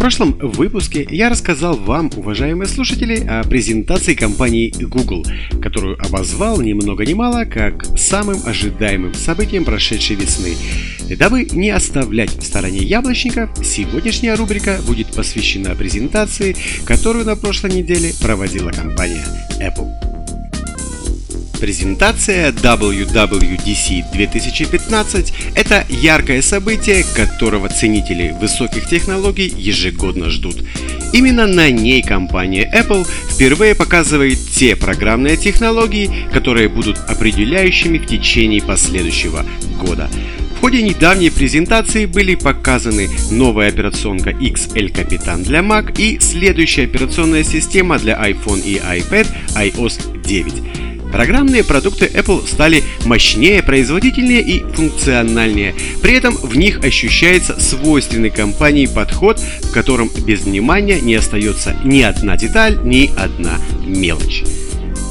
Прошлом выпуске я рассказал вам, уважаемые слушатели, о презентации компании Google, которую обозвал ни много ни мало как самым ожидаемым событием прошедшей весны. Дабы не оставлять в стороне яблочников, сегодняшняя рубрика будет посвящена презентации, которую на прошлой неделе проводила компания Apple. Презентация WWDC 2015 – это яркое событие, которого ценители высоких технологий ежегодно ждут. Именно на ней компания Apple впервые показывает те программные технологии, которые будут определяющими в течение последующего года. В ходе недавней презентации были показаны новая операционка XL Capitan для Mac и следующая операционная система для iPhone и iPad iOS 9. Программные продукты Apple стали мощнее, производительнее и функциональнее. При этом в них ощущается свойственный компании подход, в котором без внимания не остается ни одна деталь, ни одна мелочь.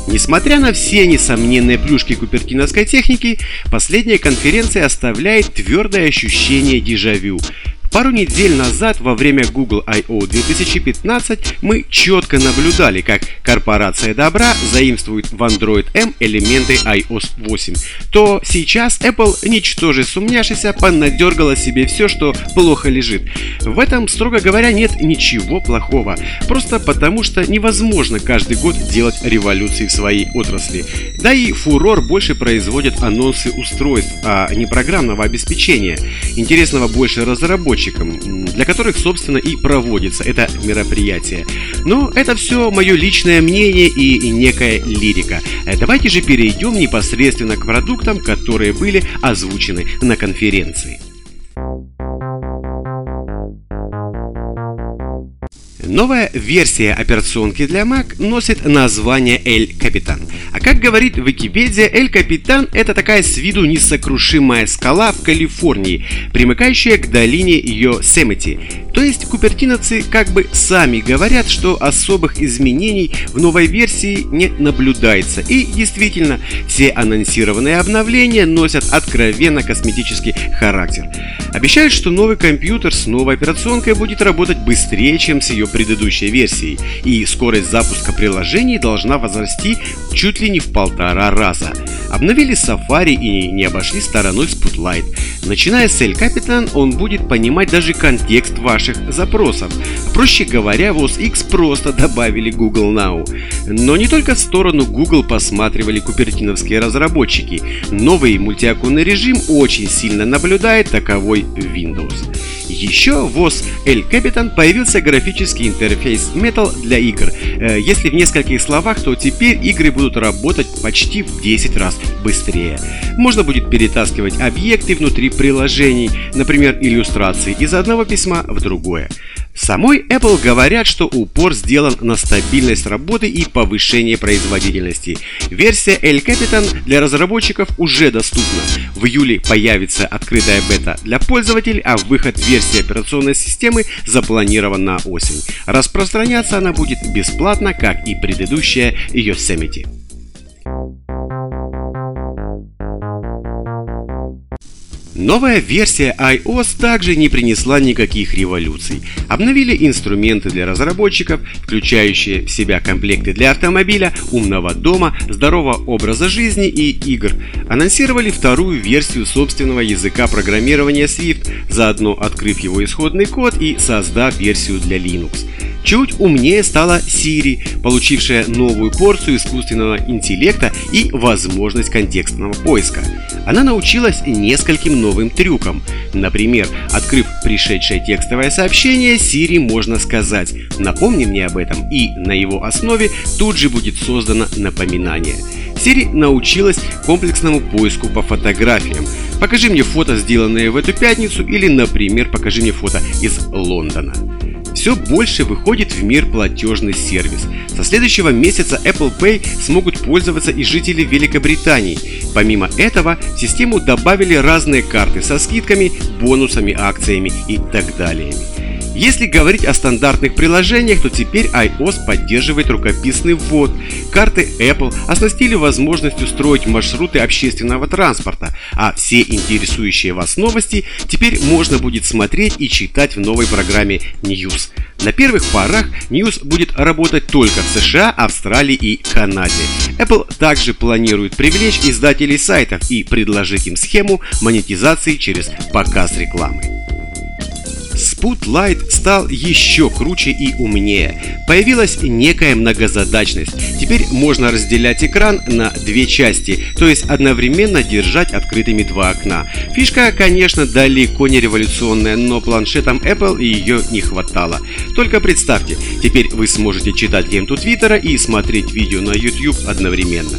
Несмотря на все несомненные плюшки купертиновской техники, последняя конференция оставляет твердое ощущение дежавю. Пару недель назад во время Google I.O. 2015 мы четко наблюдали, как корпорация добра заимствует в Android M элементы iOS 8, то сейчас Apple, ничтоже сумняшися, понадергала себе все, что плохо лежит. В этом, строго говоря, нет ничего плохого, просто потому что невозможно каждый год делать революции в своей отрасли. Да и фурор больше производят анонсы устройств, а не программного обеспечения. Интересного больше разработчиков разработчикам, для которых, собственно, и проводится это мероприятие. Но это все мое личное мнение и некая лирика. Э, давайте же перейдем непосредственно к продуктам, которые были озвучены на конференции. Новая версия операционки для Mac носит название El Capitan. Как говорит Википедия, El Capitan это такая с виду несокрушимая скала в Калифорнии, примыкающая к долине Йосемити. То есть купертиновцы как бы сами говорят, что особых изменений в новой версии не наблюдается. И действительно, все анонсированные обновления носят откровенно косметический характер. Обещают, что новый компьютер с новой операционкой будет работать быстрее, чем с ее предыдущей версией, и скорость запуска приложений должна возрасти чуть ли не в полтора раза. Обновили Safari и не обошли стороной Spotlight. Начиная с El Capitan, он будет понимать даже контекст ваших запросов. Проще говоря, в OS X просто добавили Google Now. Но не только в сторону Google посматривали купертиновские разработчики. Новый мультиоконный режим очень сильно наблюдает таковой Windows. Еще в OS El Capitan появился графический интерфейс Metal для игр. Э, если в нескольких словах, то теперь игры будут работать почти в 10 раз быстрее. Можно будет перетаскивать объекты внутри приложений, например, иллюстрации из одного письма в другое. Самой Apple говорят, что упор сделан на стабильность работы и повышение производительности. Версия El Capitan для разработчиков уже доступна. В июле появится открытая бета для пользователей, а выход версии операционной системы запланирован на осень. Распространяться она будет бесплатно, как и предыдущая Yosemite. Новая версия iOS также не принесла никаких революций. Обновили инструменты для разработчиков, включающие в себя комплекты для автомобиля, умного дома, здорового образа жизни и игр. Анонсировали вторую версию собственного языка программирования Swift, заодно открыв его исходный код и создав версию для Linux. Чуть умнее стала Siri, получившая новую порцию искусственного интеллекта и возможность контекстного поиска. Она научилась нескольким новым трюкам. Например, открыв пришедшее текстовое сообщение, Siri можно сказать «напомни мне об этом» и на его основе тут же будет создано напоминание. Siri научилась комплексному поиску по фотографиям. Покажи мне фото, сделанные в эту пятницу, или, например, покажи мне фото из Лондона. Все больше выходит в мир платежный сервис. Со следующего месяца Apple Pay смогут пользоваться и жители Великобритании. Помимо этого, в систему добавили разные карты со скидками, бонусами, акциями и так далее. Если говорить о стандартных приложениях, то теперь iOS поддерживает рукописный ввод. Карты Apple оснастили возможностью строить маршруты общественного транспорта, а все интересующие вас новости теперь можно будет смотреть и читать в новой программе News. На первых порах News будет работать только в США, Австралии и Канаде. Apple также планирует привлечь издателей сайтов и предложить им схему монетизации через показ рекламы. Spotlight стал еще круче и умнее. Появилась некая многозадачность. Теперь можно разделять экран на две части, то есть одновременно держать открытыми два окна. Фишка, конечно, далеко не революционная, но планшетам Apple ее не хватало. Только представьте, теперь вы сможете читать ленту Твиттера и смотреть видео на YouTube одновременно.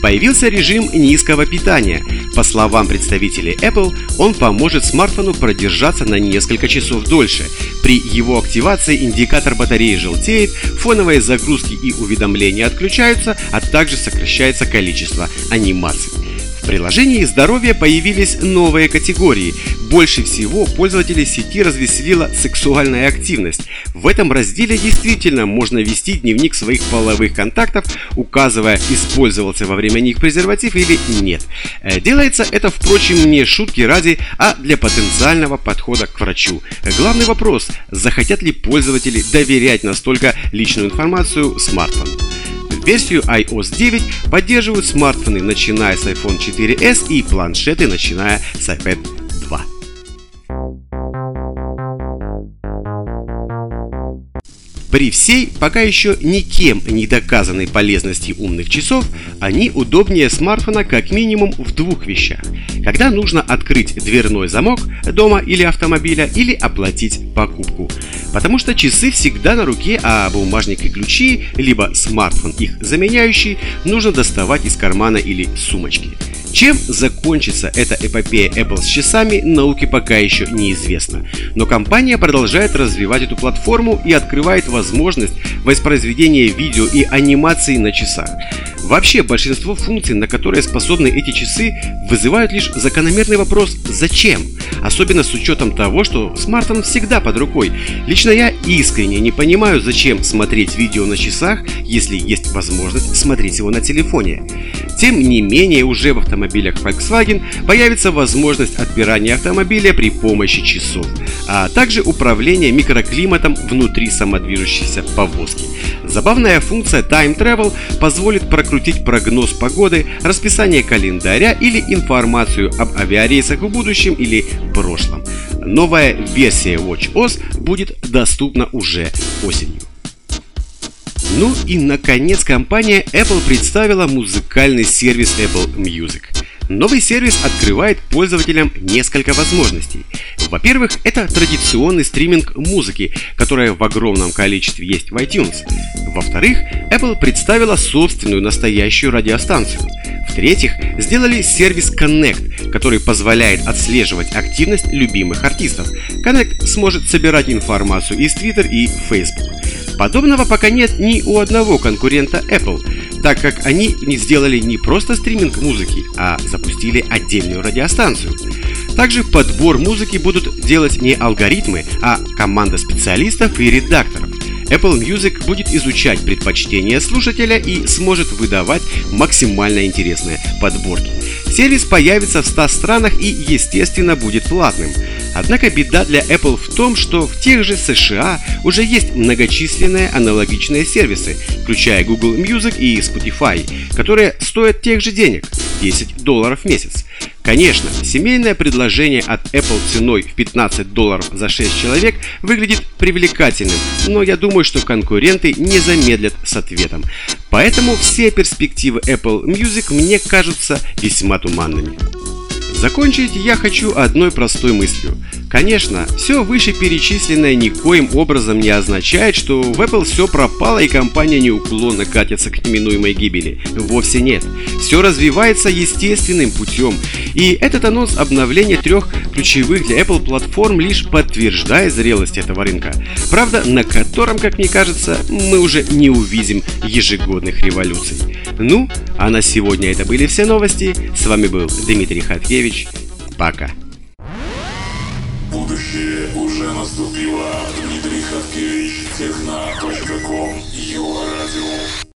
Появился режим низкого питания. По словам представителей Apple, он поможет смартфону продержаться на несколько часов дольше. При его активации индикатор батареи желтеет, фоновые загрузки и уведомления отключаются, а также сокращается количество анимаций. Приложении здоровья появились новые категории. Больше всего пользователей сети развеселила сексуальная активность. В этом разделе действительно можно вести дневник своих половых контактов, указывая, использовался во время них презерватив или нет. Э, делается это, впрочем, не шутки ради, а для потенциального подхода к врачу. Главный вопрос – захотят ли пользователи доверять настолько личную информацию смартфону? Версию iOS 9 поддерживают смартфоны, начиная с iPhone 4s и планшеты, начиная с iPad При всей пока еще никем не доказанной полезности умных часов, они удобнее смартфона как минимум в двух вещах. Когда нужно открыть дверной замок дома или автомобиля или оплатить покупку. Потому что часы всегда на руке, а бумажник и ключи, либо смартфон их заменяющий, нужно доставать из кармана или сумочки. Чем закончится эта эпопея Apple с часами, науке пока еще неизвестно. Но компания продолжает развивать эту платформу и открывает возможность воспроизведения видео и анимации на часах. Вообще, большинство функций, на которые способны эти часы, вызывают лишь закономерный вопрос «Зачем?», особенно с учетом того, что смартфон всегда под рукой. Лично я искренне не понимаю, зачем смотреть видео на часах, если есть возможность смотреть его на телефоне. Тем не менее, уже в автомобилях Volkswagen появится возможность отбирания автомобиля при помощи часов, а также управления микроклиматом внутри самодвижущейся повозки. Забавная функция Time Travel позволит прокрутить прогноз погоды, расписание календаря или информацию об авиарейсах в будущем или прошлом. Новая версия WatchOS будет доступна уже осенью. Ну и наконец компания Apple представила музыкальный сервис Apple Music. Новый сервис открывает пользователям несколько возможностей. Во-первых, это традиционный стриминг музыки, которая в огромном количестве есть в iTunes. Во-вторых, Apple представила собственную настоящую радиостанцию. В-третьих, сделали сервис Connect, который позволяет отслеживать активность любимых артистов. Connect сможет собирать информацию из Twitter и Facebook. Подобного пока нет ни у одного конкурента Apple, так как они не сделали не просто стриминг музыки, а запустили отдельную радиостанцию. Также подбор музыки будут делать не алгоритмы, а команда специалистов и редакторов. Apple Music будет изучать предпочтения слушателя и сможет выдавать максимально интересные подборки. Сервис появится в 100 странах и, естественно, будет платным. Однако беда для Apple в том, что в тех же США уже есть многочисленные аналогичные сервисы, включая Google Music и Spotify, которые стоят тех же денег – 10 долларов в месяц. Конечно, семейное предложение от Apple ценой в 15 долларов за 6 человек выглядит привлекательным, но я думаю, что конкуренты не замедлят с ответом. Поэтому все перспективы Apple Music мне кажутся весьма туманными. Закончить я хочу одной простой мыслью. Конечно, все вышеперечисленное никоим образом не означает, что в Apple все пропало и компания неуклонно катится к неминуемой гибели. Вовсе нет. Все развивается естественным путем. И этот анонс обновления трех ключевых для Apple платформ лишь подтверждает зрелость этого рынка. Правда, на котором, как мне кажется, мы уже не увидим ежегодных революций. Ну, а на сегодня это были все новости. С вами был Дмитрий Хаткевич. Пока. Будущее уже наступило. Дмитрий Хаткевич, радио.